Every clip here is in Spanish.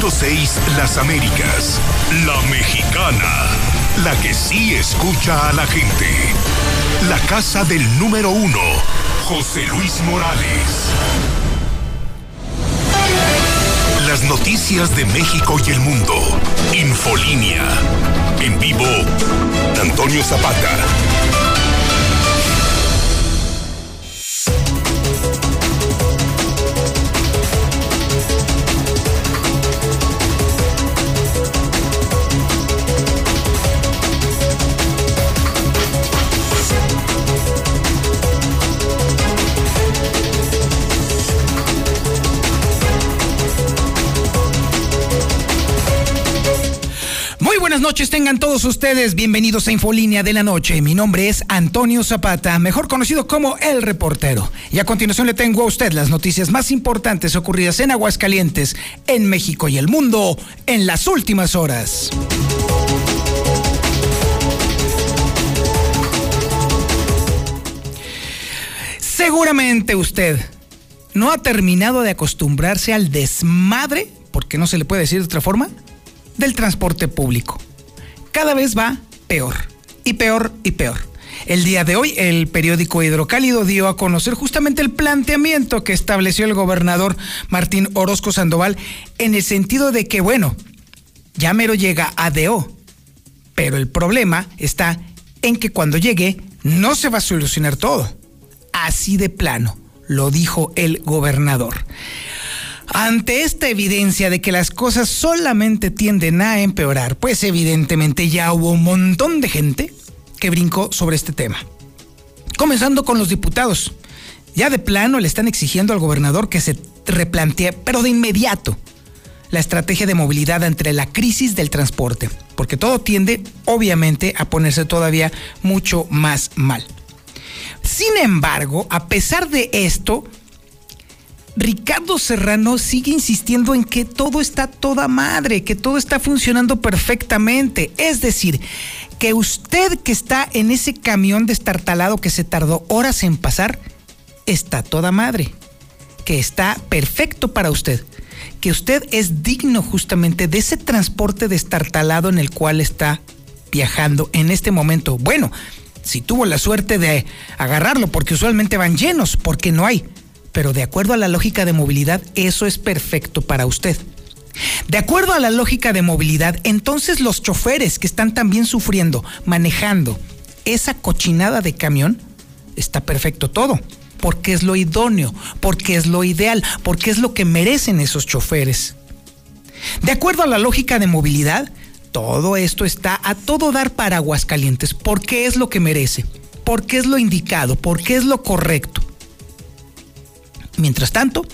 9.6 Las Américas. La Mexicana. La que sí escucha a la gente. La casa del número uno. José Luis Morales. Las noticias de México y el mundo. Infolínea. En vivo. Antonio Zapata. Buenas noches tengan todos ustedes. Bienvenidos a Infolínea de la Noche. Mi nombre es Antonio Zapata, mejor conocido como El Reportero. Y a continuación le tengo a usted las noticias más importantes ocurridas en Aguascalientes, en México y el mundo en las últimas horas. Seguramente usted no ha terminado de acostumbrarse al desmadre, porque no se le puede decir de otra forma, del transporte público. Cada vez va peor, y peor, y peor. El día de hoy, el periódico Hidrocálido dio a conocer justamente el planteamiento que estableció el gobernador Martín Orozco Sandoval en el sentido de que, bueno, ya mero llega a DO, pero el problema está en que cuando llegue no se va a solucionar todo. Así de plano, lo dijo el gobernador. Ante esta evidencia de que las cosas solamente tienden a empeorar, pues evidentemente ya hubo un montón de gente que brincó sobre este tema. Comenzando con los diputados. Ya de plano le están exigiendo al gobernador que se replantee, pero de inmediato, la estrategia de movilidad entre la crisis del transporte, porque todo tiende, obviamente, a ponerse todavía mucho más mal. Sin embargo, a pesar de esto, Ricardo Serrano sigue insistiendo en que todo está toda madre, que todo está funcionando perfectamente. Es decir, que usted que está en ese camión destartalado que se tardó horas en pasar, está toda madre, que está perfecto para usted, que usted es digno justamente de ese transporte destartalado en el cual está viajando en este momento. Bueno, si tuvo la suerte de agarrarlo, porque usualmente van llenos, porque no hay pero de acuerdo a la lógica de movilidad, eso es perfecto para usted. De acuerdo a la lógica de movilidad, entonces los choferes que están también sufriendo, manejando esa cochinada de camión, está perfecto todo, porque es lo idóneo, porque es lo ideal, porque es lo que merecen esos choferes. De acuerdo a la lógica de movilidad, todo esto está a todo dar para Aguascalientes, porque es lo que merece, porque es lo indicado, porque es lo correcto. Mientras tanto,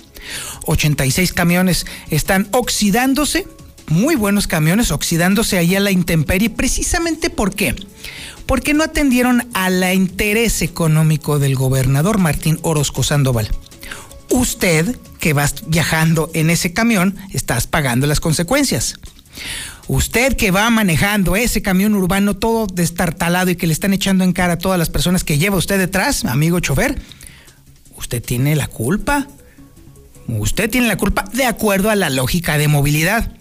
86 camiones están oxidándose, muy buenos camiones, oxidándose ahí a la intemperie, precisamente ¿por qué? Porque no atendieron al interés económico del gobernador Martín Orozco Sandoval. Usted, que vas viajando en ese camión, estás pagando las consecuencias. Usted que va manejando ese camión urbano todo destartalado y que le están echando en cara a todas las personas que lleva usted detrás, amigo chofer, usted tiene la culpa. Usted tiene la culpa de acuerdo a la lógica de movilidad.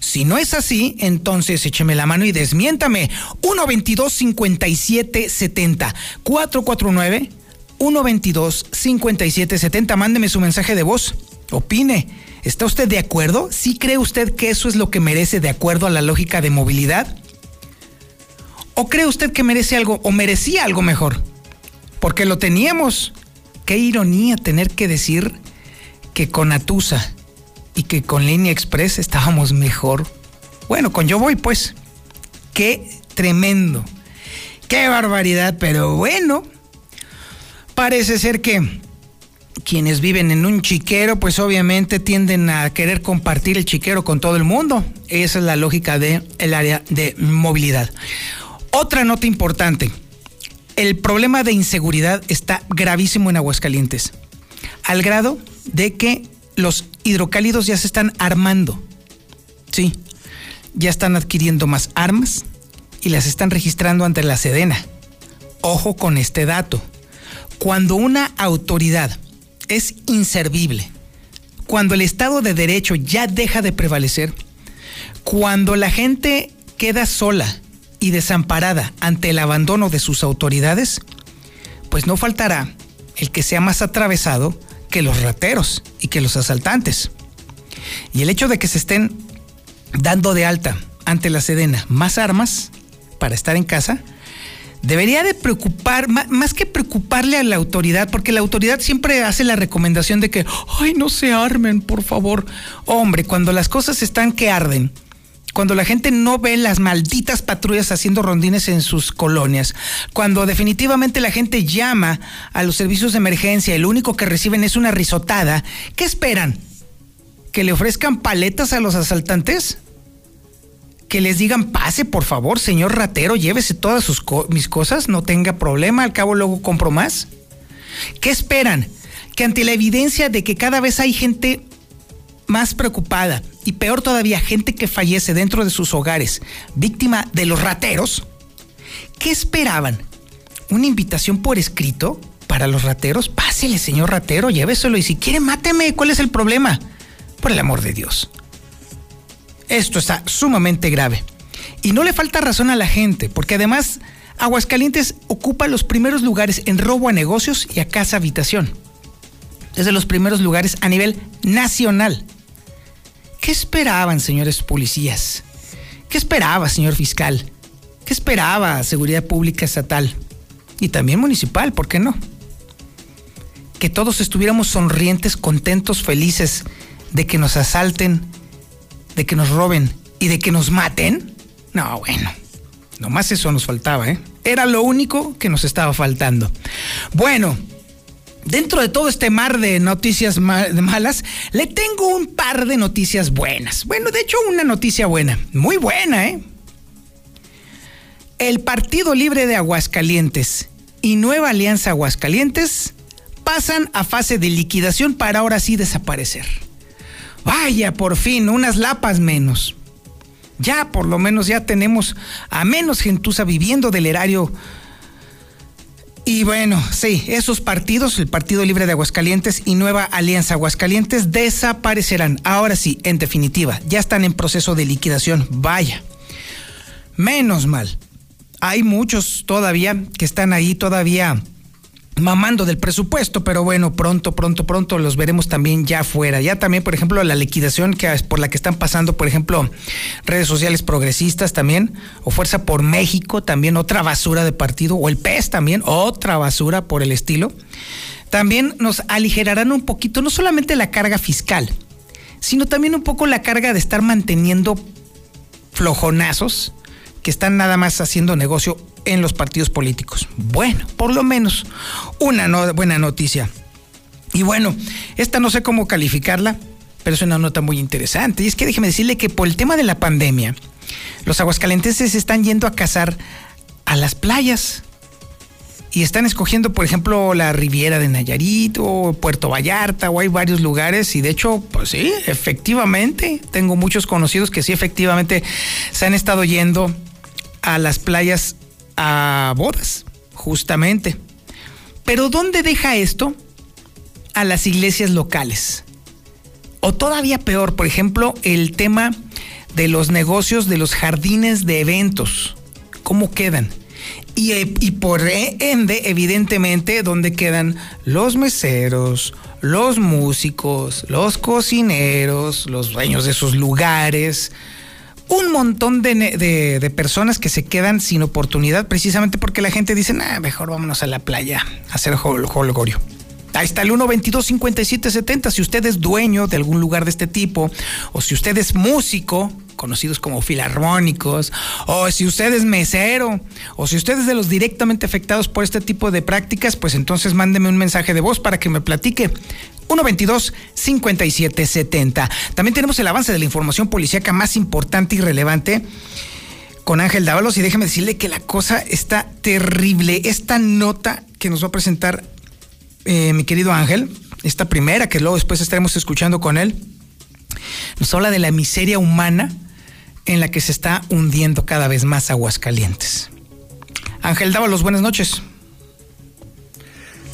Si no es así, entonces écheme la mano y desmiéntame. 122 57 70 449 122 57 70. Mándeme su mensaje de voz. Opine. ¿Está usted de acuerdo? ¿Sí cree usted que eso es lo que merece de acuerdo a la lógica de movilidad? ¿O cree usted que merece algo o merecía algo mejor? Porque lo teníamos qué ironía tener que decir que con Atusa y que con Línea Express estábamos mejor. Bueno, con Yo Voy, pues. Qué tremendo. Qué barbaridad, pero bueno. Parece ser que quienes viven en un chiquero, pues obviamente tienden a querer compartir el chiquero con todo el mundo. Esa es la lógica del el área de movilidad. Otra nota importante el problema de inseguridad está gravísimo en Aguascalientes, al grado de que los hidrocálidos ya se están armando. Sí, ya están adquiriendo más armas y las están registrando ante la Sedena. Ojo con este dato. Cuando una autoridad es inservible, cuando el Estado de Derecho ya deja de prevalecer, cuando la gente queda sola y desamparada ante el abandono de sus autoridades, pues no faltará el que sea más atravesado que los rateros y que los asaltantes. Y el hecho de que se estén dando de alta ante la Sedena más armas para estar en casa, debería de preocupar, más que preocuparle a la autoridad, porque la autoridad siempre hace la recomendación de que, ay, no se armen, por favor. Hombre, cuando las cosas están que arden, cuando la gente no ve las malditas patrullas haciendo rondines en sus colonias, cuando definitivamente la gente llama a los servicios de emergencia y lo único que reciben es una risotada, ¿qué esperan? ¿Que le ofrezcan paletas a los asaltantes? que les digan, pase por favor, señor ratero, llévese todas sus mis cosas, no tenga problema, al cabo luego compro más. ¿Qué esperan? Que ante la evidencia de que cada vez hay gente más preocupada y peor todavía, gente que fallece dentro de sus hogares, víctima de los rateros, ¿qué esperaban? ¿Una invitación por escrito para los rateros? Pásele, señor ratero, lléveselo y si quiere, máteme. ¿Cuál es el problema? Por el amor de Dios. Esto está sumamente grave. Y no le falta razón a la gente, porque además Aguascalientes ocupa los primeros lugares en robo a negocios y a casa habitación. Es de los primeros lugares a nivel nacional. ¿Qué esperaban, señores policías? ¿Qué esperaba, señor fiscal? ¿Qué esperaba Seguridad Pública Estatal? Y también municipal, ¿por qué no? Que todos estuviéramos sonrientes, contentos, felices de que nos asalten, de que nos roben y de que nos maten? No, bueno, nomás eso nos faltaba, ¿eh? Era lo único que nos estaba faltando. Bueno, dentro de todo este mar de noticias malas, le tengo un par de noticias buenas. Bueno, de hecho, una noticia buena, muy buena, ¿eh? El Partido Libre de Aguascalientes y Nueva Alianza Aguascalientes pasan a fase de liquidación para ahora sí desaparecer. Vaya, por fin, unas lapas menos. Ya por lo menos ya tenemos a menos gentuza viviendo del erario. Y bueno, sí, esos partidos, el Partido Libre de Aguascalientes y Nueva Alianza Aguascalientes, desaparecerán. Ahora sí, en definitiva, ya están en proceso de liquidación. Vaya. Menos mal. Hay muchos todavía que están ahí todavía mamando del presupuesto, pero bueno, pronto, pronto, pronto los veremos también ya fuera. Ya también, por ejemplo, la liquidación que por la que están pasando, por ejemplo, redes sociales progresistas también, o Fuerza por México, también otra basura de partido, o el PES también, otra basura por el estilo. También nos aligerarán un poquito, no solamente la carga fiscal, sino también un poco la carga de estar manteniendo flojonazos que están nada más haciendo negocio en los partidos políticos. Bueno, por lo menos una buena noticia. Y bueno, esta no sé cómo calificarla, pero es una nota muy interesante. Y es que déjeme decirle que por el tema de la pandemia, los aguascalentenses están yendo a cazar a las playas. Y están escogiendo, por ejemplo, la Riviera de Nayarit o Puerto Vallarta, o hay varios lugares. Y de hecho, pues sí, efectivamente, tengo muchos conocidos que sí, efectivamente, se han estado yendo a las playas a bodas, justamente. Pero ¿dónde deja esto? A las iglesias locales. O todavía peor, por ejemplo, el tema de los negocios de los jardines de eventos. ¿Cómo quedan? Y, y, por ende, evidentemente, ¿dónde quedan los meseros, los músicos, los cocineros, los dueños de esos lugares, un montón de, personas que se quedan sin oportunidad precisamente porque la gente dice, nah, mejor vámonos a la playa a hacer holgorio. Ahí está el 122-5770. Si usted es dueño de algún lugar de este tipo, o si usted es músico, conocidos como filarmónicos, o si usted es mesero, o si usted es de los directamente afectados por este tipo de prácticas, pues entonces mándeme un mensaje de voz para que me platique. 122-5770. También tenemos el avance de la información policíaca más importante y relevante con Ángel Dávalos y déjeme decirle que la cosa está terrible. Esta nota que nos va a presentar eh, mi querido Ángel, esta primera que luego después estaremos escuchando con él, nos habla de la miseria humana en la que se está hundiendo cada vez más Aguascalientes. Ángel Dávalos, buenas noches.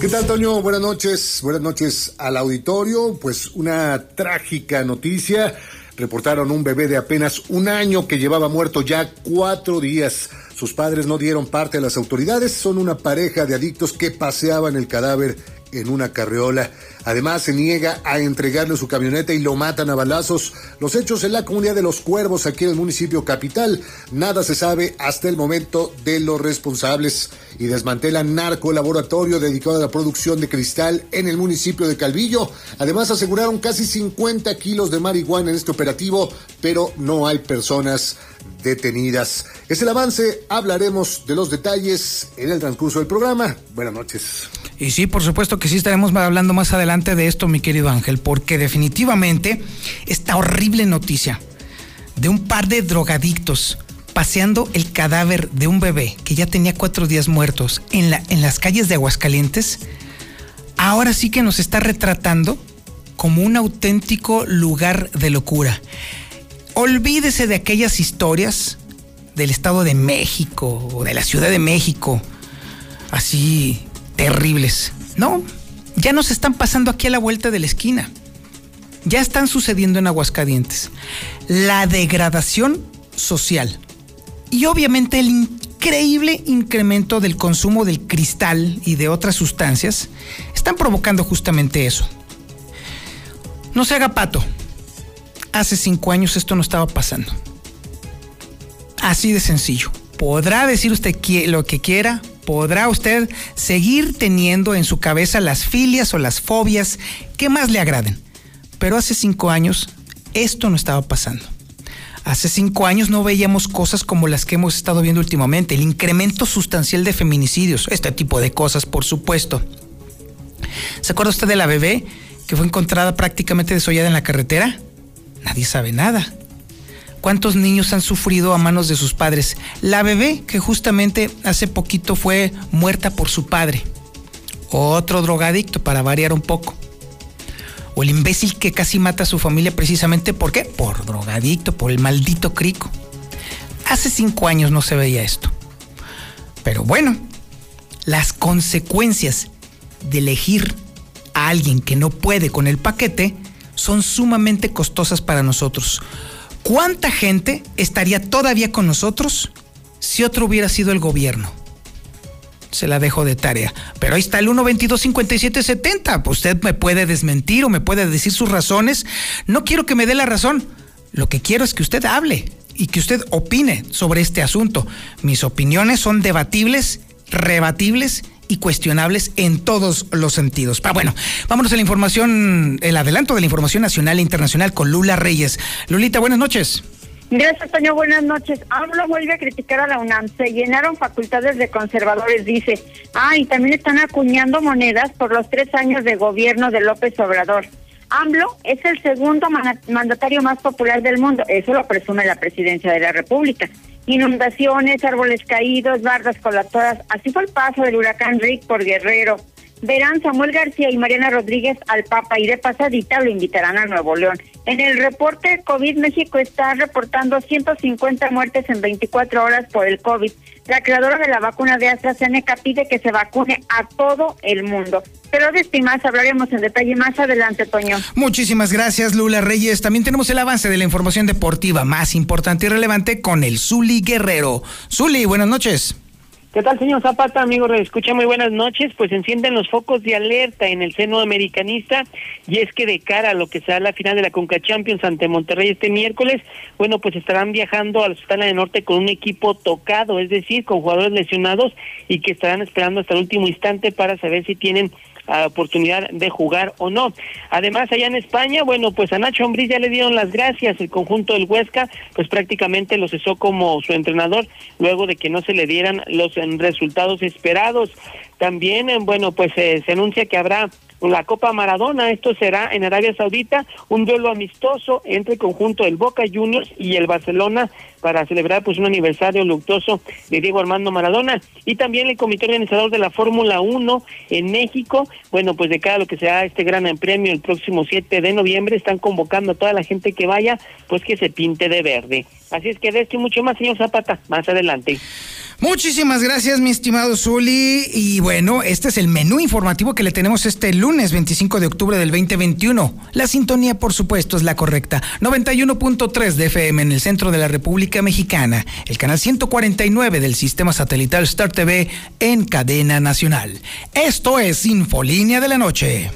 ¿Qué tal, Toño? Buenas noches. Buenas noches al auditorio. Pues una trágica noticia. Reportaron un bebé de apenas un año que llevaba muerto ya cuatro días. Sus padres no dieron parte a las autoridades. Son una pareja de adictos que paseaban el cadáver en una carriola. Además, se niega a entregarle su camioneta y lo matan a balazos. Los hechos en la comunidad de Los Cuervos, aquí en el municipio capital. Nada se sabe hasta el momento de los responsables. Y desmantelan narco laboratorio dedicado a la producción de cristal en el municipio de Calvillo. Además, aseguraron casi 50 kilos de marihuana en este operativo, pero no hay personas detenidas. Es el avance, hablaremos de los detalles en el transcurso del programa. Buenas noches. Y sí, por supuesto que sí estaremos hablando más adelante de esto, mi querido Ángel, porque definitivamente esta horrible noticia de un par de drogadictos paseando el cadáver de un bebé que ya tenía cuatro días muertos en, en las calles de Aguascalientes, ahora sí que nos está retratando como un auténtico lugar de locura. Olvídese de aquellas historias del Estado de México o de la Ciudad de México, así terribles. No, ya nos están pasando aquí a la vuelta de la esquina. Ya están sucediendo en Aguascalientes. La degradación social y obviamente el increíble incremento del consumo del cristal y de otras sustancias están provocando justamente eso. No se haga pato hace cinco años esto no estaba pasando. Así de sencillo. Podrá decir usted lo que quiera, podrá usted seguir teniendo en su cabeza las filias o las fobias que más le agraden. Pero hace cinco años esto no estaba pasando. Hace cinco años no veíamos cosas como las que hemos estado viendo últimamente, el incremento sustancial de feminicidios, este tipo de cosas, por supuesto. ¿Se acuerda usted de la bebé que fue encontrada prácticamente desollada en la carretera? Nadie sabe nada. ¿Cuántos niños han sufrido a manos de sus padres? La bebé que justamente hace poquito fue muerta por su padre. Otro drogadicto para variar un poco. O el imbécil que casi mata a su familia precisamente ¿por qué? Por drogadicto, por el maldito crico. Hace cinco años no se veía esto. Pero bueno, las consecuencias de elegir a alguien que no puede con el paquete son sumamente costosas para nosotros. ¿Cuánta gente estaría todavía con nosotros si otro hubiera sido el gobierno? Se la dejo de tarea. Pero ahí está el 122-5770. Usted me puede desmentir o me puede decir sus razones. No quiero que me dé la razón. Lo que quiero es que usted hable y que usted opine sobre este asunto. Mis opiniones son debatibles, rebatibles y cuestionables en todos los sentidos. Pero bueno, vámonos a la información, el adelanto de la información nacional e internacional con Lula Reyes. Lulita, buenas noches. Gracias, Toño. Buenas noches. AMLO vuelve a criticar a la UNAM. Se llenaron facultades de conservadores, dice. Ah, y también están acuñando monedas por los tres años de gobierno de López Obrador. AMLO es el segundo mandatario más popular del mundo. Eso lo presume la presidencia de la República inundaciones, árboles caídos, bardas colapsadas. Así fue el paso del huracán Rick por Guerrero. Verán Samuel García y Mariana Rodríguez al Papa y de pasadita lo invitarán a Nuevo León. En el reporte COVID, México está reportando 150 muertes en 24 horas por el COVID. La creadora de la vacuna de AstraZeneca pide que se vacune a todo el mundo. Pero de esto hablaremos en detalle más adelante, Toño. Muchísimas gracias, Lula Reyes. También tenemos el avance de la información deportiva más importante y relevante con el Zuli Guerrero. Zuli, buenas noches. ¿Qué tal, señor Zapata, amigo? Escucha, muy buenas noches. Pues encienden los focos de alerta en el seno americanista y es que de cara a lo que será la final de la Conca Champions ante Monterrey este miércoles, bueno, pues estarán viajando a la Sultana del Norte con un equipo tocado, es decir, con jugadores lesionados y que estarán esperando hasta el último instante para saber si tienen oportunidad de jugar o no. Además, allá en España, bueno, pues a Nacho Ambriz ya le dieron las gracias. El conjunto del Huesca, pues prácticamente lo cesó como su entrenador luego de que no se le dieran los resultados esperados. También, bueno, pues eh, se anuncia que habrá la Copa Maradona. Esto será en Arabia Saudita, un duelo amistoso entre el conjunto del Boca Juniors y el Barcelona para celebrar pues un aniversario luctuoso de Diego Armando Maradona y también el comité organizador de la Fórmula 1 en México, bueno, pues de cada lo que sea este gran premio el próximo 7 de noviembre están convocando a toda la gente que vaya, pues que se pinte de verde. Así es que de esto y mucho más, señor Zapata, más adelante. Muchísimas gracias, mi estimado Zuli. Y bueno, este es el menú informativo que le tenemos este lunes 25 de octubre del 2021. La sintonía, por supuesto, es la correcta. 91.3 de FM en el centro de la República Mexicana. El canal 149 del sistema satelital Star TV en cadena nacional. Esto es Infolínea de la Noche.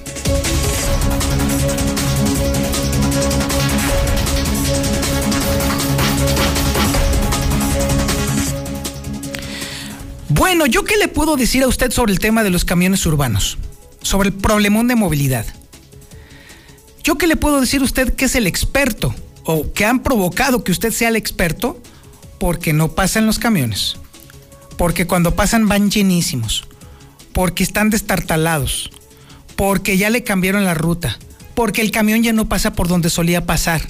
Bueno, ¿yo qué le puedo decir a usted sobre el tema de los camiones urbanos? Sobre el problemón de movilidad. ¿Yo qué le puedo decir a usted que es el experto o que han provocado que usted sea el experto? Porque no pasan los camiones. Porque cuando pasan van llenísimos. Porque están destartalados. Porque ya le cambiaron la ruta porque el camión ya no pasa por donde solía pasar,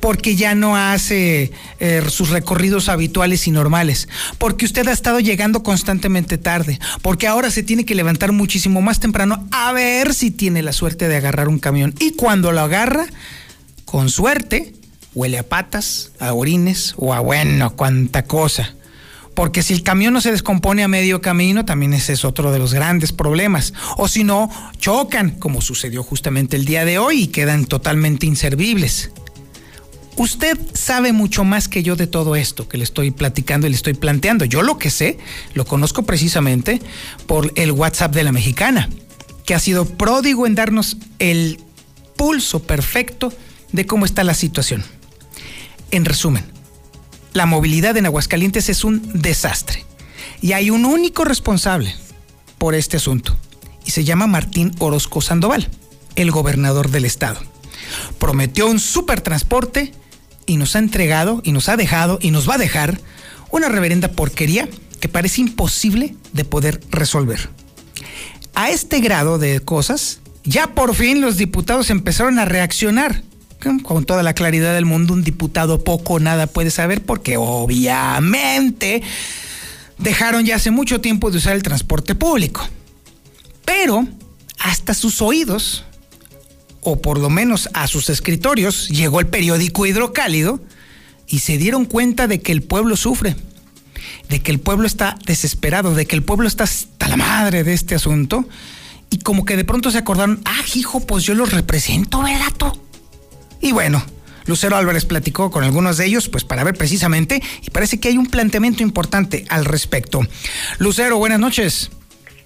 porque ya no hace eh, sus recorridos habituales y normales, porque usted ha estado llegando constantemente tarde, porque ahora se tiene que levantar muchísimo más temprano a ver si tiene la suerte de agarrar un camión. Y cuando lo agarra, con suerte, huele a patas, a orines o a bueno, cuánta cosa porque si el camión no se descompone a medio camino, también ese es otro de los grandes problemas. O si no, chocan, como sucedió justamente el día de hoy, y quedan totalmente inservibles. Usted sabe mucho más que yo de todo esto que le estoy platicando y le estoy planteando. Yo lo que sé, lo conozco precisamente por el WhatsApp de la mexicana, que ha sido pródigo en darnos el pulso perfecto de cómo está la situación. En resumen, la movilidad en Aguascalientes es un desastre. Y hay un único responsable por este asunto. Y se llama Martín Orozco Sandoval, el gobernador del estado. Prometió un supertransporte y nos ha entregado y nos ha dejado y nos va a dejar una reverenda porquería que parece imposible de poder resolver. A este grado de cosas, ya por fin los diputados empezaron a reaccionar con toda la claridad del mundo, un diputado poco nada puede saber porque obviamente dejaron ya hace mucho tiempo de usar el transporte público. Pero hasta sus oídos, o por lo menos a sus escritorios, llegó el periódico Hidrocálido y se dieron cuenta de que el pueblo sufre, de que el pueblo está desesperado, de que el pueblo está hasta la madre de este asunto. Y como que de pronto se acordaron, ah, hijo, pues yo los represento, ¿verdad? Y bueno, Lucero Álvarez platicó con algunos de ellos, pues para ver precisamente, y parece que hay un planteamiento importante al respecto. Lucero, buenas noches.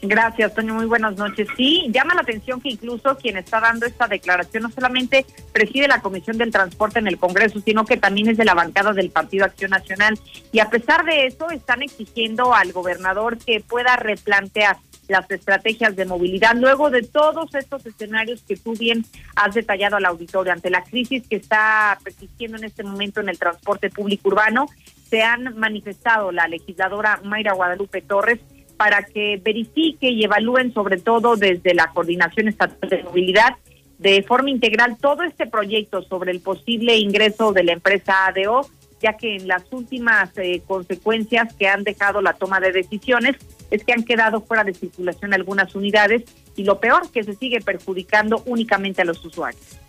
Gracias, Toño. Muy buenas noches. Sí, llama la atención que incluso quien está dando esta declaración no solamente preside la Comisión del Transporte en el Congreso, sino que también es de la bancada del Partido Acción Nacional. Y a pesar de eso, están exigiendo al gobernador que pueda replantear las estrategias de movilidad. Luego de todos estos escenarios que tú bien has detallado al auditorio, ante la crisis que está persistiendo en este momento en el transporte público urbano, se han manifestado la legisladora Mayra Guadalupe Torres para que verifique y evalúen sobre todo desde la Coordinación Estatal de Movilidad de forma integral todo este proyecto sobre el posible ingreso de la empresa ADO ya que en las últimas eh, consecuencias que han dejado la toma de decisiones es que han quedado fuera de circulación algunas unidades y lo peor que se sigue perjudicando únicamente a los usuarios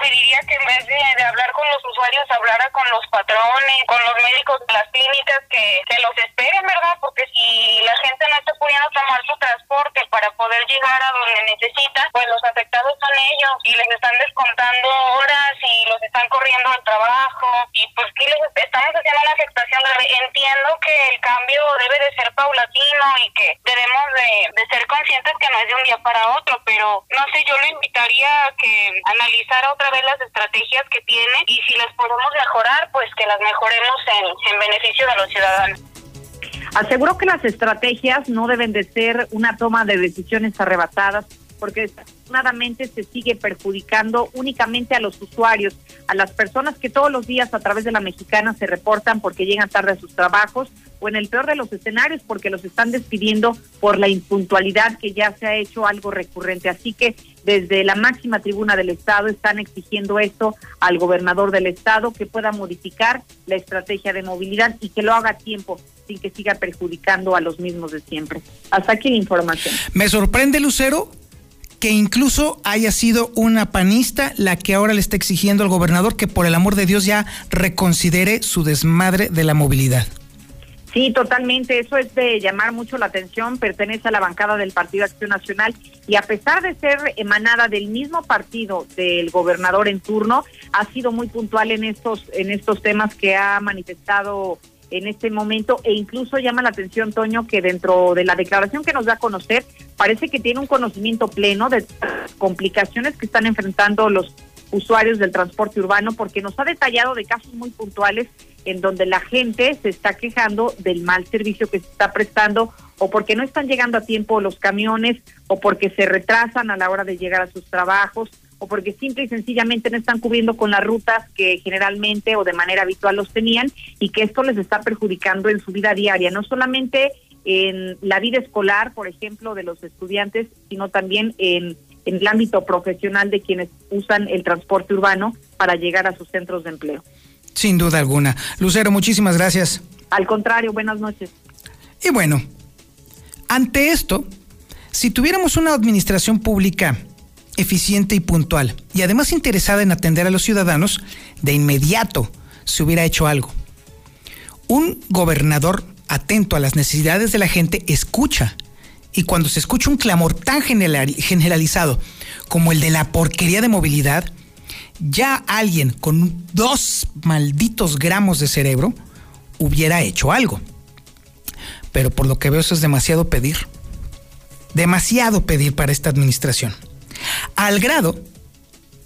pediría que en vez de, hablar con los usuarios, hablara con los patrones, con los médicos de las clínicas, que, que los esperen, ¿verdad? Porque si la gente no está pudiendo tomar su transporte para poder llegar a donde necesita, pues los afectados son ellos y les están descontando horas y los están corriendo al trabajo y pues que les estamos haciendo una afectación. Entiendo que el cambio debe de ser paulatino y que debemos de, de ser conscientes que no es de un día para otro, pero no sé, yo le invitaría a que analizara otra ver las estrategias que tiene y si las podemos mejorar, pues que las mejoremos en, en beneficio de los ciudadanos. Aseguro que las estrategias no deben de ser una toma de decisiones arrebatadas porque desafortunadamente se sigue perjudicando únicamente a los usuarios, a las personas que todos los días a través de la mexicana se reportan porque llegan tarde a sus trabajos o en el peor de los escenarios porque los están despidiendo por la impuntualidad que ya se ha hecho algo recurrente. Así que desde la máxima tribuna del Estado están exigiendo esto al gobernador del Estado que pueda modificar la estrategia de movilidad y que lo haga a tiempo sin que siga perjudicando a los mismos de siempre. Hasta aquí la información. Me sorprende, Lucero, que incluso haya sido una panista la que ahora le está exigiendo al gobernador que por el amor de Dios ya reconsidere su desmadre de la movilidad. Sí, totalmente. Eso es de llamar mucho la atención. Pertenece a la bancada del Partido Acción Nacional y a pesar de ser emanada del mismo partido del gobernador en turno, ha sido muy puntual en estos en estos temas que ha manifestado en este momento e incluso llama la atención Toño que dentro de la declaración que nos da a conocer parece que tiene un conocimiento pleno de complicaciones que están enfrentando los usuarios del transporte urbano porque nos ha detallado de casos muy puntuales en donde la gente se está quejando del mal servicio que se está prestando o porque no están llegando a tiempo los camiones o porque se retrasan a la hora de llegar a sus trabajos o porque simple y sencillamente no están cubriendo con las rutas que generalmente o de manera habitual los tenían y que esto les está perjudicando en su vida diaria, no solamente en la vida escolar, por ejemplo, de los estudiantes, sino también en, en el ámbito profesional de quienes usan el transporte urbano para llegar a sus centros de empleo. Sin duda alguna. Lucero, muchísimas gracias. Al contrario, buenas noches. Y bueno, ante esto, si tuviéramos una administración pública eficiente y puntual, y además interesada en atender a los ciudadanos, de inmediato se hubiera hecho algo. Un gobernador atento a las necesidades de la gente escucha, y cuando se escucha un clamor tan generalizado como el de la porquería de movilidad, ya alguien con dos malditos gramos de cerebro hubiera hecho algo. Pero por lo que veo eso es demasiado pedir. Demasiado pedir para esta administración. Al grado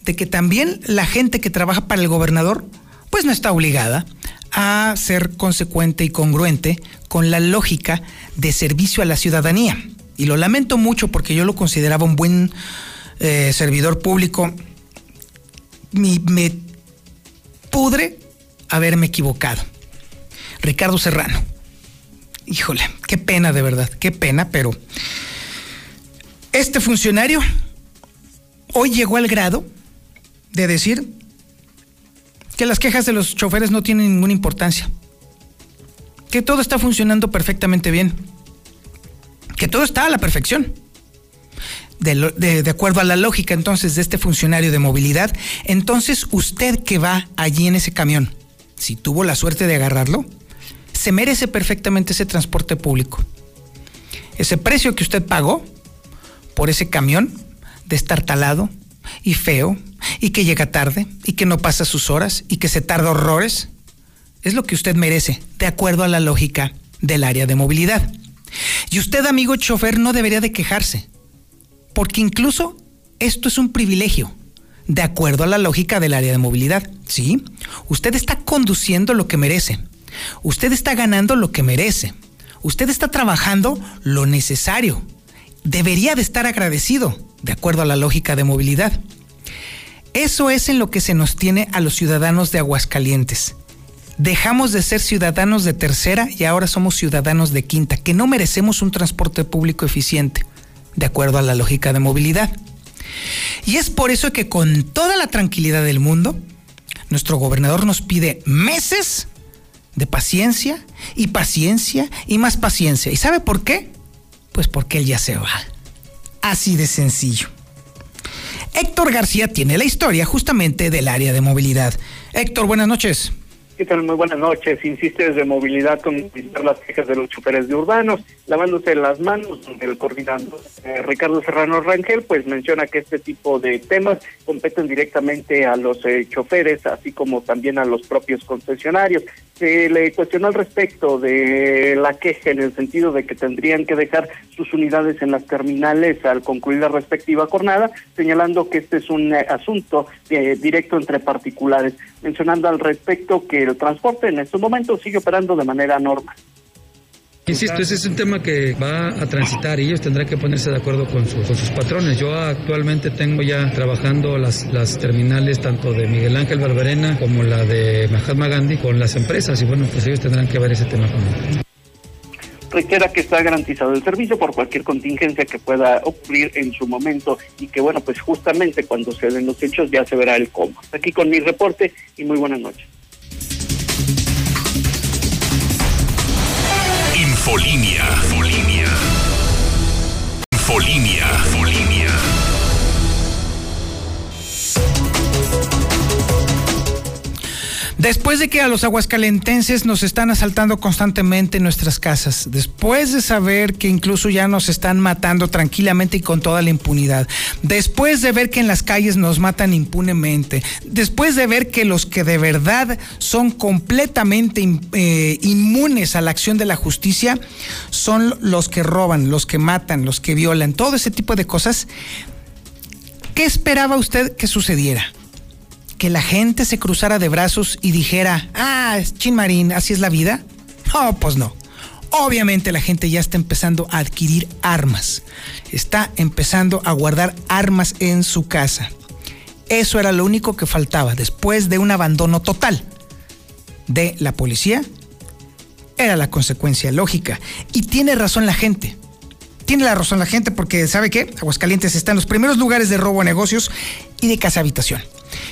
de que también la gente que trabaja para el gobernador pues no está obligada a ser consecuente y congruente con la lógica de servicio a la ciudadanía. Y lo lamento mucho porque yo lo consideraba un buen eh, servidor público me pudre haberme equivocado. Ricardo Serrano. Híjole, qué pena de verdad, qué pena, pero este funcionario hoy llegó al grado de decir que las quejas de los choferes no tienen ninguna importancia, que todo está funcionando perfectamente bien, que todo está a la perfección de, acuerdo a la lógica entonces de este funcionario de movilidad, entonces usted que va allí en ese camión, si tuvo la suerte de agarrarlo, se merece perfectamente ese transporte público. Ese precio que usted pagó por ese camión de estar talado y feo y que llega tarde y que no pasa sus horas y que se tarda horrores, es lo que usted merece, de acuerdo a la lógica del área de movilidad. Y usted, amigo chofer, no debería de quejarse porque incluso esto es un privilegio, de acuerdo a la lógica del área de movilidad. ¿Sí? Usted está conduciendo lo que merece. Usted está ganando lo que merece. Usted está trabajando lo necesario. Debería de estar agradecido, de acuerdo a la lógica de movilidad. Eso es en lo que se nos tiene a los ciudadanos de Aguascalientes. Dejamos de ser ciudadanos de tercera y ahora somos ciudadanos de quinta, que no merecemos un transporte público eficiente de acuerdo a la lógica de movilidad. Y es por eso que con toda la tranquilidad del mundo, nuestro gobernador nos pide meses de paciencia y paciencia y más paciencia. ¿Y sabe por qué? Pues porque él ya se va. Así de sencillo. Héctor García tiene la historia justamente del área de movilidad. Héctor, buenas noches. ¿Qué tal? Muy buenas noches. Insiste desde movilidad con las quejas de los choferes de urbanos, lavándose las manos. El coordinador eh, Ricardo Serrano Rangel pues menciona que este tipo de temas competen directamente a los eh, choferes, así como también a los propios concesionarios. Se le cuestionó al respecto de la queja en el sentido de que tendrían que dejar sus unidades en las terminales al concluir la respectiva jornada, señalando que este es un eh, asunto directo entre particulares, mencionando al respecto que el transporte en estos momentos sigue operando de manera normal. Insisto, ese es un tema que va a transitar y ellos tendrán que ponerse de acuerdo con, sus patrones. Yo actualmente tengo ya trabajando las, las terminales tanto de Miguel Ángel Barberena como la de Mahatma Gandhi con las empresas y bueno, pues ellos tendrán que ver ese tema conmigo requiera que está garantizado el servicio por cualquier contingencia que pueda ocurrir en su momento y que bueno, pues justamente cuando se den los hechos ya se verá el cómo. Aquí con mi reporte y muy buenas noches. Infolinia. Infolinia. Infolinia. Infolinia. Después de que a los aguascalentenses nos están asaltando constantemente en nuestras casas, después de saber que incluso ya nos están matando tranquilamente y con toda la impunidad, después de ver que en las calles nos matan impunemente, después de ver que los que de verdad son completamente eh, inmunes a la acción de la justicia son los que roban, los que matan, los que violan, todo ese tipo de cosas, ¿qué esperaba usted que sucediera? Que la gente se cruzara de brazos y dijera, ah, Chin Marín, así es la vida? No, pues no. Obviamente la gente ya está empezando a adquirir armas. Está empezando a guardar armas en su casa. Eso era lo único que faltaba después de un abandono total de la policía. Era la consecuencia lógica. Y tiene razón la gente. Tiene la razón la gente porque, ¿sabe qué? Aguascalientes está en los primeros lugares de robo a negocios y de casa habitación.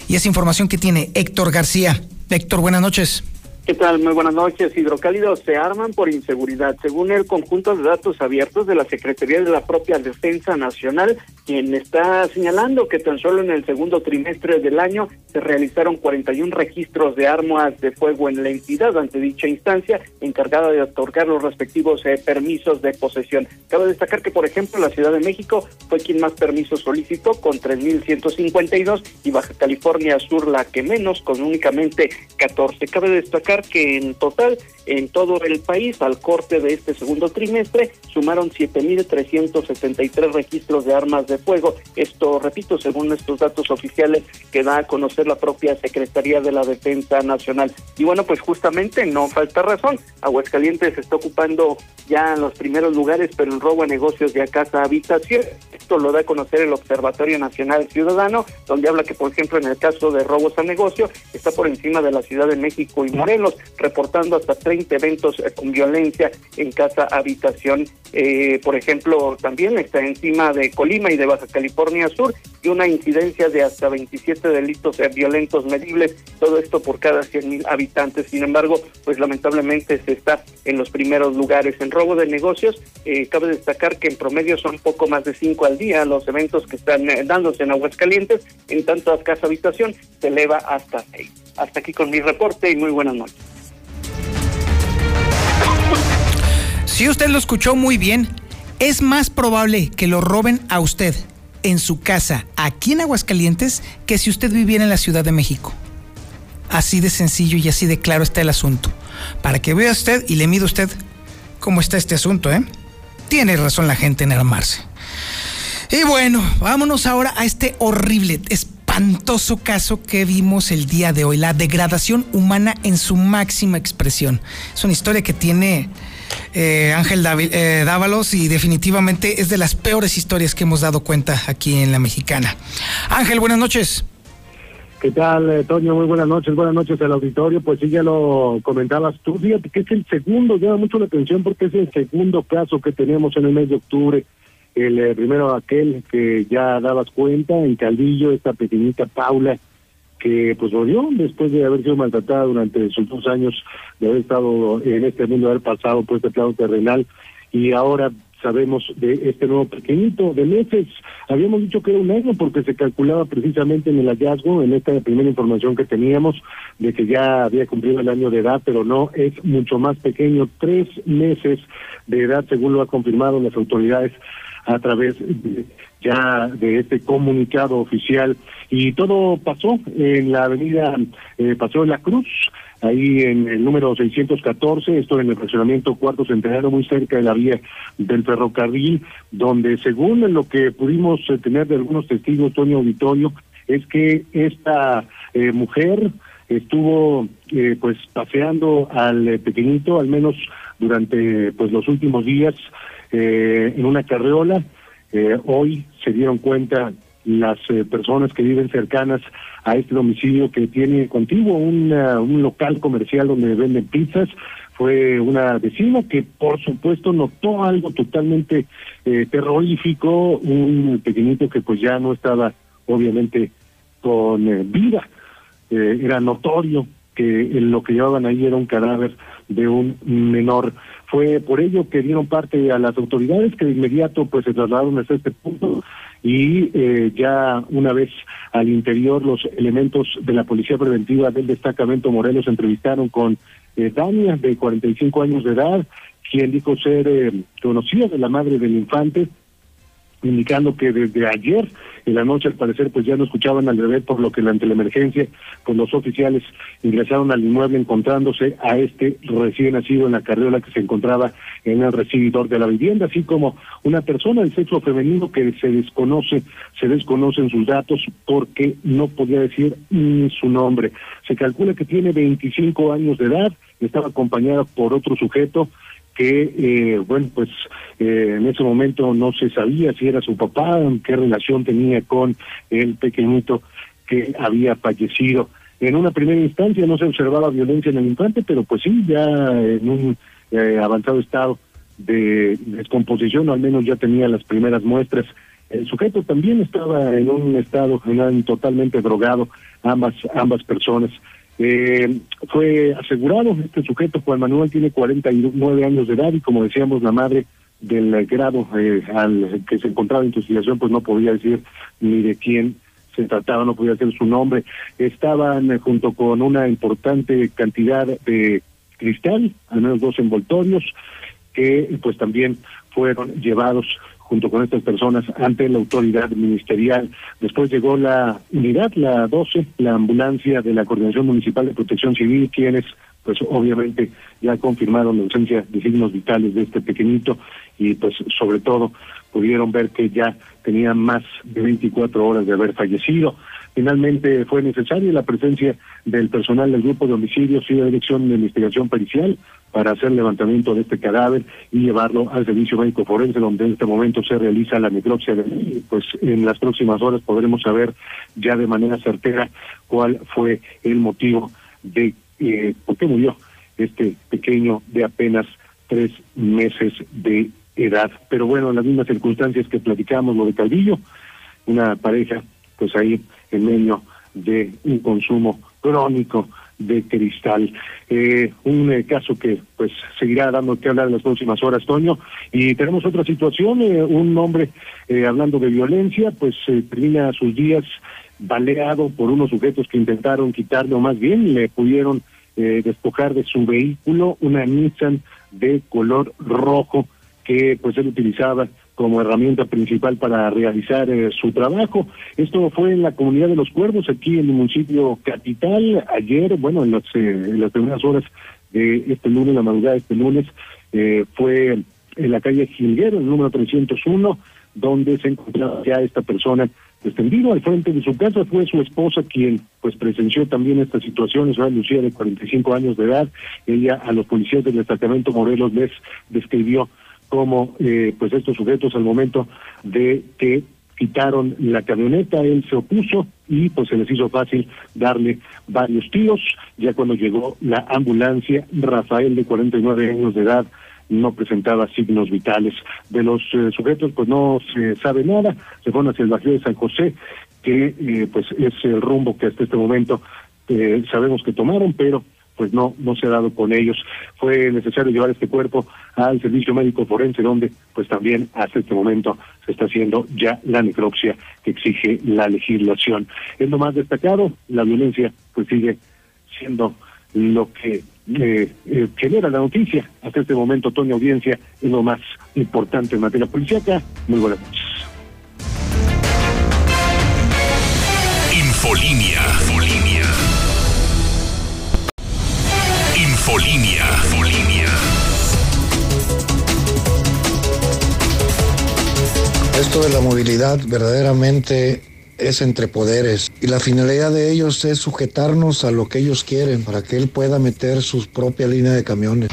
Y esa información que tiene Héctor García. Héctor, buenas noches. ¿Qué tal? Muy buenas noches. Hidrocálidos se arman por inseguridad. Según el conjunto de datos abiertos de la Secretaría de la propia Defensa Nacional, quien está señalando que tan solo en el segundo trimestre del año se realizaron 41 registros de armas de fuego en la entidad ante dicha instancia encargada de otorgar los respectivos eh, permisos de posesión. Cabe destacar que, por ejemplo, la Ciudad de México fue quien más permisos solicitó con 3.152 y Baja California Sur la que menos con únicamente 14. Cabe destacar que en total, en todo el país, al corte de este segundo trimestre, sumaron 7.373 registros de armas de fuego. Esto, repito, según estos datos oficiales que da a conocer la propia Secretaría de la Defensa Nacional. Y bueno, pues justamente no falta razón. Aguascalientes está ocupando ya los primeros lugares, pero en robo a negocios de casa habitación. Esto lo da a conocer el Observatorio Nacional Ciudadano, donde habla que, por ejemplo, en el caso de robos a negocio, está por encima de la Ciudad de México y Morelos reportando hasta 30 eventos eh, con violencia en casa habitación. Eh, por ejemplo, también está encima de Colima y de Baja California Sur y una incidencia de hasta 27 delitos eh, violentos medibles, todo esto por cada 100 mil habitantes. Sin embargo, pues lamentablemente se está en los primeros lugares. En robo de negocios, cabe destacar que en promedio son poco más de 5 al día los eventos que están dándose en Aguascalientes, en tanto a casa habitación se eleva hasta 6. Hasta aquí con mi reporte y muy buenas noches. Si usted lo escuchó muy bien, es más probable que lo roben a usted en su casa aquí en Aguascalientes que si usted viviera en la Ciudad de México. Así de sencillo y así de claro está el asunto. Para que vea usted y le mida usted cómo está este asunto, ¿eh? Tiene razón la gente en armarse. Y bueno, vámonos ahora a este horrible, caso que vimos el día de hoy, la degradación humana en su máxima expresión. Es una historia que tiene eh, Ángel eh, Dávalos y definitivamente es de las peores historias que hemos dado cuenta aquí en La Mexicana. Ángel, buenas noches. ¿Qué tal, eh, Toño? Muy buenas noches, buenas noches al auditorio. Pues sí, ya lo comentabas tú. Fíjate que es el segundo, llama mucho la atención porque es el segundo caso que tenemos en el mes de octubre el eh, primero aquel que ya dabas cuenta, en Caldillo, esta pequeñita Paula, que pues murió después de haber sido maltratada durante sus dos años, de haber estado en este mundo, de haber pasado por este plano terrenal, y ahora sabemos de este nuevo pequeñito de meses. Habíamos dicho que era un año porque se calculaba precisamente en el hallazgo, en esta primera información que teníamos, de que ya había cumplido el año de edad, pero no, es mucho más pequeño, tres meses de edad, según lo ha confirmado las autoridades a través ya de este comunicado oficial. Y todo pasó en la avenida eh, Paseo de la Cruz, ahí en el número 614, esto en el fraccionamiento Cuarto Centenario, muy cerca de la vía del ferrocarril, donde según lo que pudimos eh, tener de algunos testigos, Toño Auditorio, es que esta eh, mujer estuvo eh, pues paseando al pequeñito, al menos durante pues los últimos días, eh, en una carreola. Eh, hoy se dieron cuenta las eh, personas que viven cercanas a este domicilio que tiene contigo un, un local comercial donde venden pizzas. Fue una vecina que por supuesto notó algo totalmente terrorífico, un pequeñito que pues ya no estaba obviamente con vida. era notorio que lo que llevaban ahí era un cadáver de un menor. Fue por ello que dieron parte a las autoridades que de inmediato pues se trasladaron hasta este punto y eh, ya una vez al interior los elementos de la Policía Preventiva del destacamento Morelos entrevistaron con eh, Dania, de 45 años de edad, quien dijo ser eh, conocida de la madre del infante, indicando que desde ayer en la noche al parecer pues ya no escuchaban al bebé por lo que ante la emergencia pues los oficiales ingresaron al inmueble encontrándose a este recién nacido en la carriola que se encontraba en el recibidor de la vivienda así como una persona del sexo femenino que se desconoce se desconocen sus datos porque no podía decir ni su nombre. Se calcula que tiene 25 años de edad estaba acompañada por otro sujeto que, eh, bueno, pues eh, en ese momento no se sabía si era su papá, qué relación tenía con el pequeñito que había fallecido. En una primera instancia no se observaba violencia en el infante, pero pues sí, ya en un eh, avanzado estado de descomposición, o al menos ya tenía las primeras muestras. El sujeto también estaba en un estado general totalmente drogado, ambas, ambas personas. Eh, fue asegurado, este sujeto, Juan Manuel, tiene 49 años de edad y como decíamos, la madre del grado eh, al que se encontraba en investigación, pues no podía decir ni de quién se trataba, no podía decir su nombre. Estaban eh, junto con una importante cantidad de cristal, al menos dos envoltorios, que pues también fueron llevados junto con estas personas ante la autoridad ministerial. Después llegó la unidad, la 12, la ambulancia de la Coordinación Municipal de Protección Civil, quienes pues obviamente ya confirmaron la ausencia de signos vitales de este pequeñito y pues sobre todo pudieron ver que ya tenía más de 24 horas de haber fallecido. Finalmente fue necesaria la presencia del personal del grupo de homicidios y la dirección de investigación pericial para hacer levantamiento de este cadáver y llevarlo al servicio médico forense, donde en este momento se realiza la necropsia. De, pues en las próximas horas podremos saber ya de manera certera cuál fue el motivo de eh, por qué murió este pequeño de apenas tres meses de edad. Pero bueno, en las mismas circunstancias que platicamos, lo de Calvillo, una pareja, pues ahí en medio de un consumo crónico de cristal. Eh, un eh, caso que pues seguirá dando que hablar en las próximas horas, Toño. Y tenemos otra situación, eh, un hombre hablando de violencia, pues termina sus días baleado por unos sujetos que intentaron quitarle, o más bien le pudieron despojar de su vehículo una Nissan de color rojo que pues él utilizaba como herramienta principal para realizar eh, su trabajo. Esto fue en la comunidad de Los Cuervos, aquí en el municipio capital. Ayer, bueno, en las, eh, las primeras horas de este lunes, la madrugada de este lunes, eh, fue en la calle Gilguero, el número 301, donde se encontraba ya esta persona extendido al frente de su casa. Fue su esposa quien pues presenció también esta situación, es una Lucía de 45 años de edad. Ella a los policías del destacamento Morelos les describió como eh, pues estos sujetos al momento de que quitaron la camioneta, él se opuso y pues se les hizo fácil darle varios tiros. Ya cuando llegó la ambulancia, Rafael de 49 años de edad no presentaba signos vitales. De los eh, sujetos pues no se sabe nada, se fueron hacia el barrio de San José, que eh, pues es el rumbo que hasta este momento sabemos que tomaron, pero pues no, no se ha dado con ellos. Fue necesario llevar este cuerpo al servicio médico forense, donde pues también hasta este momento se está haciendo ya la necropsia que exige la legislación. Es lo más destacado, la violencia pues sigue siendo lo que eh, eh, genera la noticia. Hasta este momento, Toño Audiencia, es lo más importante en materia policíaca. Muy buenas noches. Infolinia. Esto de la movilidad verdaderamente es entre poderes y la finalidad de ellos es sujetarnos a lo que ellos quieren para que él pueda meter su propia línea de camiones.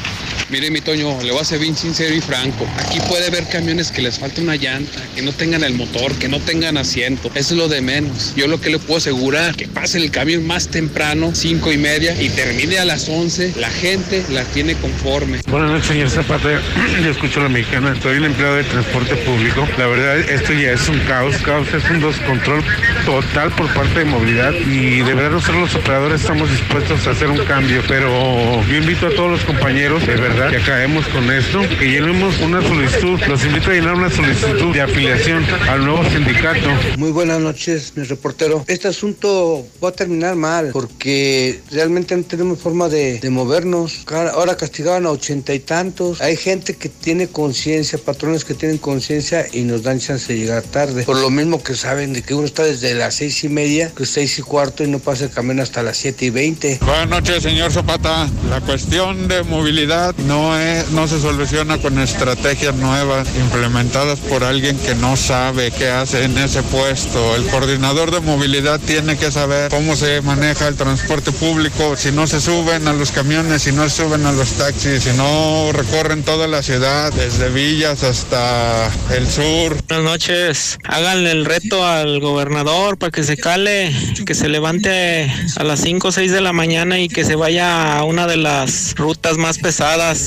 Mire, mi Toño, le voy a ser bien sincero y franco. Aquí puede haber camiones que les falta una llanta, que no tengan el motor, que no tengan asiento. Es lo de menos. Yo lo que le puedo asegurar, que pase el camión más temprano, cinco y media, y termine a las once. La gente la tiene conforme. Buenas noches, señor Zapata. Yo escucho a la mexicana. Estoy un empleado de transporte público. La verdad, esto ya es un caos. Caos es un descontrol total por parte de movilidad. Y de verdad, nosotros los operadores estamos dispuestos a hacer un cambio. Pero yo invito a todos los compañeros, de verdad, verdad, ya caemos con esto, que llenemos una solicitud, los invito a llenar una solicitud de afiliación al nuevo sindicato. Muy buenas noches, mi reportero. Este asunto va a terminar mal porque realmente no tenemos forma de, de movernos. Ahora castigaban a ochenta y tantos. Hay gente que tiene conciencia, patrones que tienen conciencia y nos dan chance de llegar tarde. Por lo mismo que saben de que uno está desde las seis y media, que seis y cuarto y no pasa el camino hasta las siete y veinte. Buenas noches, señor Zapata. La cuestión de movilidad no, es, no se soluciona con estrategias nuevas implementadas por alguien que no sabe qué hace en ese puesto. El coordinador de movilidad tiene que saber cómo se maneja el transporte público, si no se suben a los camiones, si no se suben a los taxis, si no recorren toda la ciudad, desde Villas hasta el sur. Buenas noches. Háganle el reto al gobernador para que se cale, que se levante a las 5 o 6 de la mañana y que se vaya a una de las rutas más pesadas.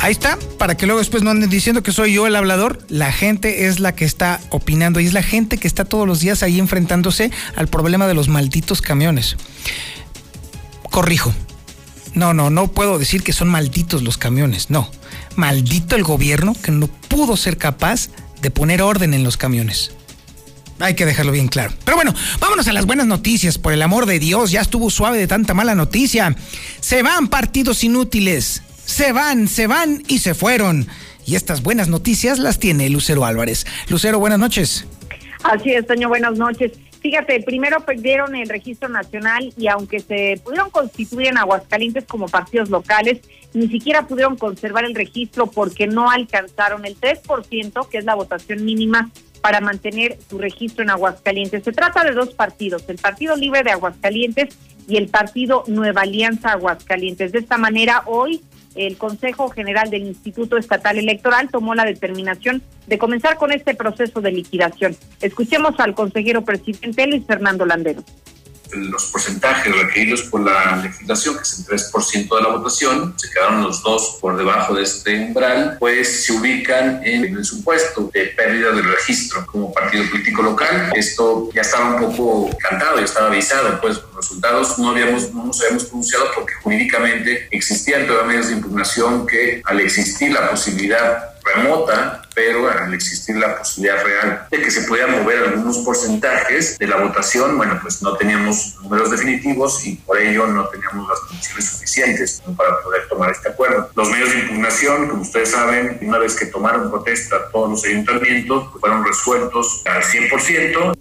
Ahí está, para que luego después no anden diciendo que soy yo el hablador. La gente es la que está opinando y es la gente que está todos los días ahí enfrentándose al problema de los malditos camiones. Corrijo. No, no, no puedo decir que son malditos los camiones, no. Maldito el gobierno que no pudo ser capaz de poner orden en los camiones. Hay que dejarlo bien claro. Pero bueno, vámonos a las buenas noticias. Por el amor de Dios, ya estuvo suave de tanta mala noticia. Se van partidos inútiles. Se van, se van y se fueron. Y estas buenas noticias las tiene Lucero Álvarez. Lucero, buenas noches. Así es, Toño, buenas noches. Fíjate, primero perdieron el registro nacional y aunque se pudieron constituir en Aguascalientes como partidos locales, ni siquiera pudieron conservar el registro porque no alcanzaron el 3%, que es la votación mínima para mantener su registro en Aguascalientes. Se trata de dos partidos, el Partido Libre de Aguascalientes y el Partido Nueva Alianza Aguascalientes. De esta manera, hoy el Consejo General del Instituto Estatal Electoral tomó la determinación de comenzar con este proceso de liquidación. Escuchemos al consejero presidente Luis Fernando Landero los porcentajes requeridos por la legislación, que es el 3% de la votación, se quedaron los dos por debajo de este umbral, pues se ubican en el supuesto de pérdida del registro como partido político local. Esto ya estaba un poco cantado, ya estaba avisado, pues los resultados no, habíamos, no nos habíamos pronunciado porque jurídicamente existían todavía medios de impugnación que al existir la posibilidad remota, pero al existir la posibilidad real de que se pudieran mover algunos porcentajes de la votación, bueno, pues no teníamos números definitivos y por ello no teníamos las condiciones suficientes para poder tomar este acuerdo. Los medios de impugnación, como ustedes saben, una vez que tomaron protesta todos los ayuntamientos, fueron resueltos al 100%.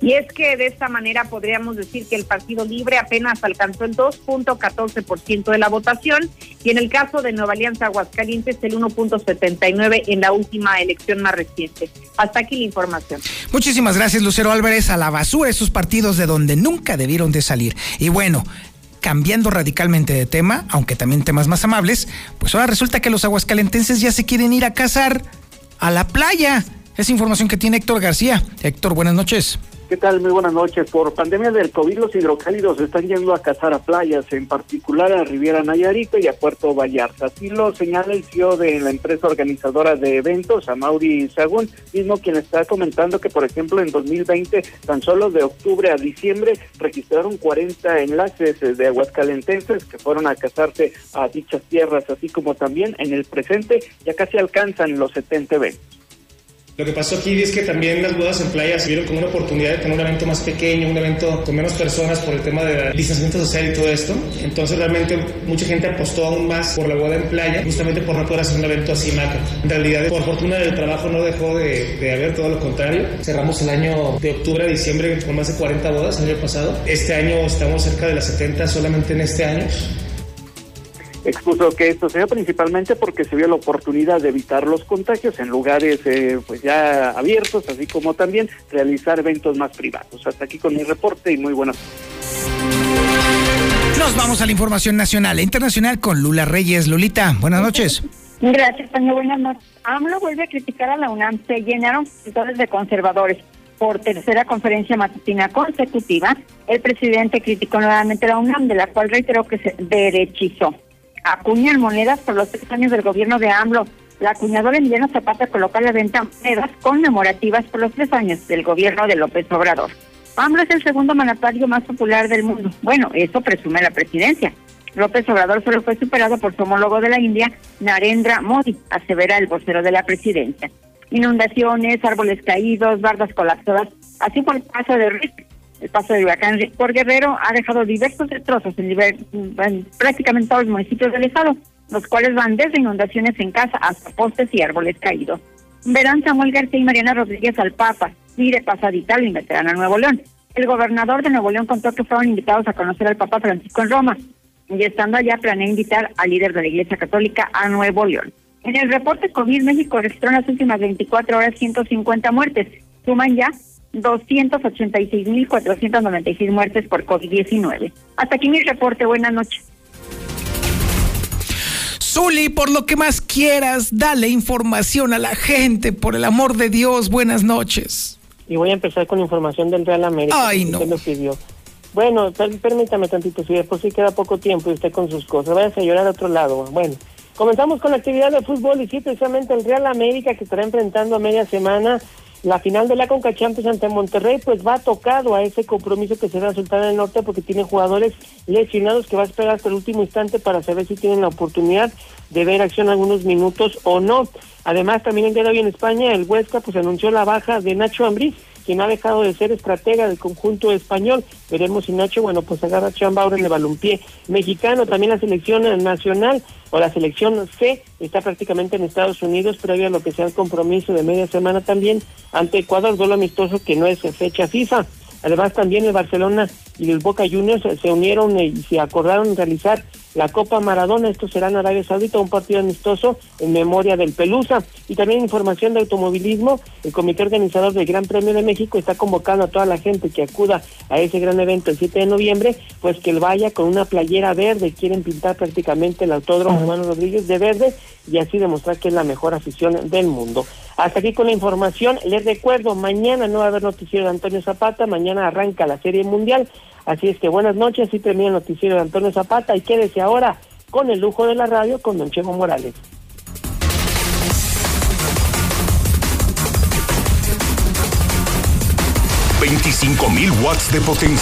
Y es que de esta manera podríamos decir que el Partido Libre apenas alcanzó el 2.14% de la votación y en el caso de Nueva Alianza Aguascalientes el 1.79% en la última elección más reciente. Hasta aquí la información. Muchísimas gracias Lucero Álvarez. A la basura esos partidos de donde nunca debieron de salir. Y bueno, cambiando radicalmente de tema, aunque también temas más amables, pues ahora resulta que los aguascalentenses ya se quieren ir a cazar a la playa. Es información que tiene Héctor García. Héctor, buenas noches. ¿Qué tal? Muy buenas noches. Por pandemia del COVID, los hidrocálidos están yendo a cazar a playas, en particular a Riviera Nayarita y a Puerto Vallarta. Así lo señala el CEO de la empresa organizadora de eventos, Amauri Sagún, mismo quien está comentando que, por ejemplo, en 2020, tan solo de octubre a diciembre, registraron 40 enlaces de aguascalentenses que fueron a cazarse a dichas tierras, así como también en el presente ya casi alcanzan los 70 eventos. Lo que pasó aquí es que también las bodas en playa se vieron como una oportunidad de tener un evento más pequeño, un evento con menos personas por el tema de distanciamiento social y todo esto. Entonces realmente mucha gente apostó aún más por la boda en playa, justamente por no poder hacer un evento así macro. En realidad, por fortuna del trabajo no dejó de, de haber todo lo contrario. Cerramos el año de octubre a diciembre con más de 40 bodas el año pasado. Este año estamos cerca de las 70 solamente en este año expuso que esto se dio principalmente porque se vio la oportunidad de evitar los contagios en lugares eh, pues ya abiertos, así como también realizar eventos más privados. Hasta aquí con mi reporte y muy buenas Nos vamos a la información nacional e internacional con Lula Reyes. Lulita, buenas noches. Gracias, Toño. Buenas noches. AMLO vuelve a criticar a la UNAM. Se llenaron sectores de conservadores. Por tercera conferencia matutina consecutiva, el presidente criticó nuevamente a la UNAM, de la cual reiteró que se derechizó acuñan monedas por los tres años del gobierno de AMLO. La acuñadora Emiliano Zapata colocó a la venta monedas conmemorativas por los tres años del gobierno de López Obrador. AMLO es el segundo mandatario más popular del mundo. Bueno, eso presume la presidencia. López Obrador solo fue superado por su homólogo de la India, Narendra Modi, asevera el vocero de la presidencia. Inundaciones, árboles caídos, bardas colapsadas, así por el paso de Rick. El paso del huracán por Guerrero ha dejado diversos destrozos en, en prácticamente todos los municipios del estado, los cuales van desde inundaciones en casa hasta postes y árboles caídos. Verán Samuel García y Mariana Rodríguez al Papa y de pasadita lo invitarán a Nuevo León. El gobernador de Nuevo León contó que fueron invitados a conocer al Papa Francisco en Roma y estando allá planea invitar al líder de la Iglesia Católica a Nuevo León. En el reporte COVID, México registró en las últimas 24 horas 150 muertes. Suman ya 286.496 muertes por COVID-19. Hasta aquí mi reporte. Buenas noches. Zuli, por lo que más quieras, dale información a la gente, por el amor de Dios. Buenas noches. Y voy a empezar con información del Real América. Ay, no. lo pidió. Bueno, permítame tantito, si después sí queda poco tiempo y usted con sus cosas, váyase a llorar a otro lado. Bueno, comenzamos con la actividad de fútbol y sí, precisamente el Real América que estará enfrentando a media semana la final de la Conca ante Monterrey, pues va tocado a ese compromiso que se da en el Norte porque tiene jugadores lesionados que va a esperar hasta el último instante para saber si tienen la oportunidad de ver acción algunos minutos o no. Además, también el día de hoy en España, el Huesca pues anunció la baja de Nacho Ambriz, quien ha dejado de ser estratega del conjunto español. Veremos si Nacho, bueno, pues agarra Chamba en el balompié mexicano. También la selección nacional o la selección C está prácticamente en Estados Unidos, previo a lo que sea el compromiso de media semana también ante Ecuador, duelo amistoso que no es fecha FIFA. Además, también el Barcelona y el Boca Juniors se unieron y se acordaron realizar la Copa Maradona. Esto será en Arabia Saudita, un partido amistoso en memoria del Pelusa. Y también información de automovilismo. El comité organizador del Gran Premio de México está convocando a toda la gente que acuda a ese gran evento el 7 de noviembre, pues que él vaya con una playera verde. Quieren pintar prácticamente el autódromo Hermano Rodríguez de verde y así demostrar que es la mejor afición del mundo. Hasta aquí con la información. Les recuerdo, mañana no va a haber noticiero de Antonio Zapata, mañana arranca la Serie Mundial. Así es que buenas noches, y termina el noticiero de Antonio Zapata y quédese ahora con el lujo de la radio con Don Chevo Morales. 25.000 watts de potencia.